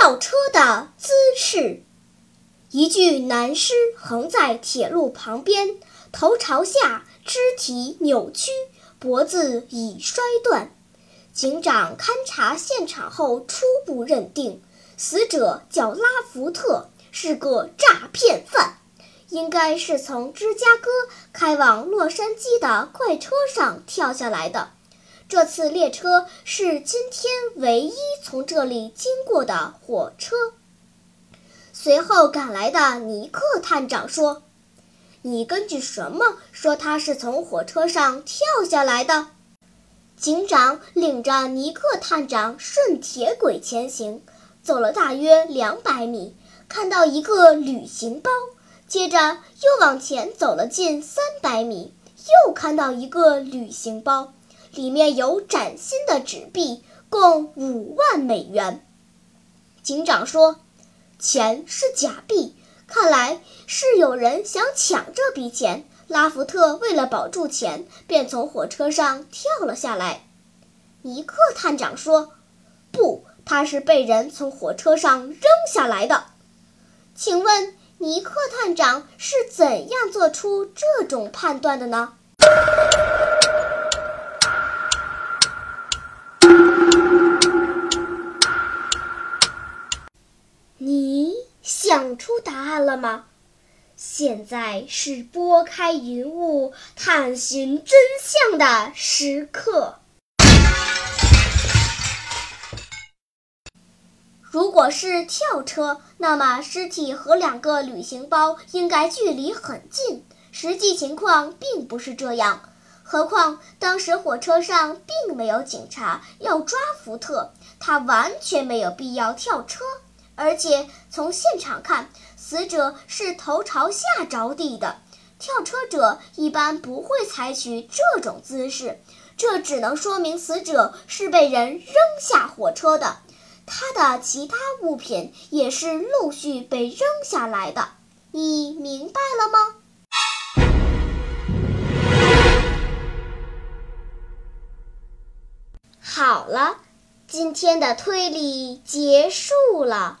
跳车的姿势，一具男尸横在铁路旁边，头朝下，肢体扭曲。脖子已摔断，警长勘察现场后初步认定，死者叫拉福特，是个诈骗犯，应该是从芝加哥开往洛杉矶的快车上跳下来的。这次列车是今天唯一从这里经过的火车。随后赶来的尼克探长说。你根据什么说他是从火车上跳下来的？警长领着尼克探长顺铁轨前行，走了大约两百米，看到一个旅行包，接着又往前走了近三百米，又看到一个旅行包，里面有崭新的纸币，共五万美元。警长说：“钱是假币。”看来是有人想抢这笔钱。拉福特为了保住钱，便从火车上跳了下来。尼克探长说：“不，他是被人从火车上扔下来的。”请问尼克探长是怎样做出这种判断的呢？案了吗？现在是拨开云雾探寻真相的时刻。如果是跳车，那么尸体和两个旅行包应该距离很近。实际情况并不是这样。何况当时火车上并没有警察要抓福特，他完全没有必要跳车。而且从现场看，死者是头朝下着地的，跳车者一般不会采取这种姿势，这只能说明死者是被人扔下火车的，他的其他物品也是陆续被扔下来的。你明白了吗？好了，今天的推理结束了。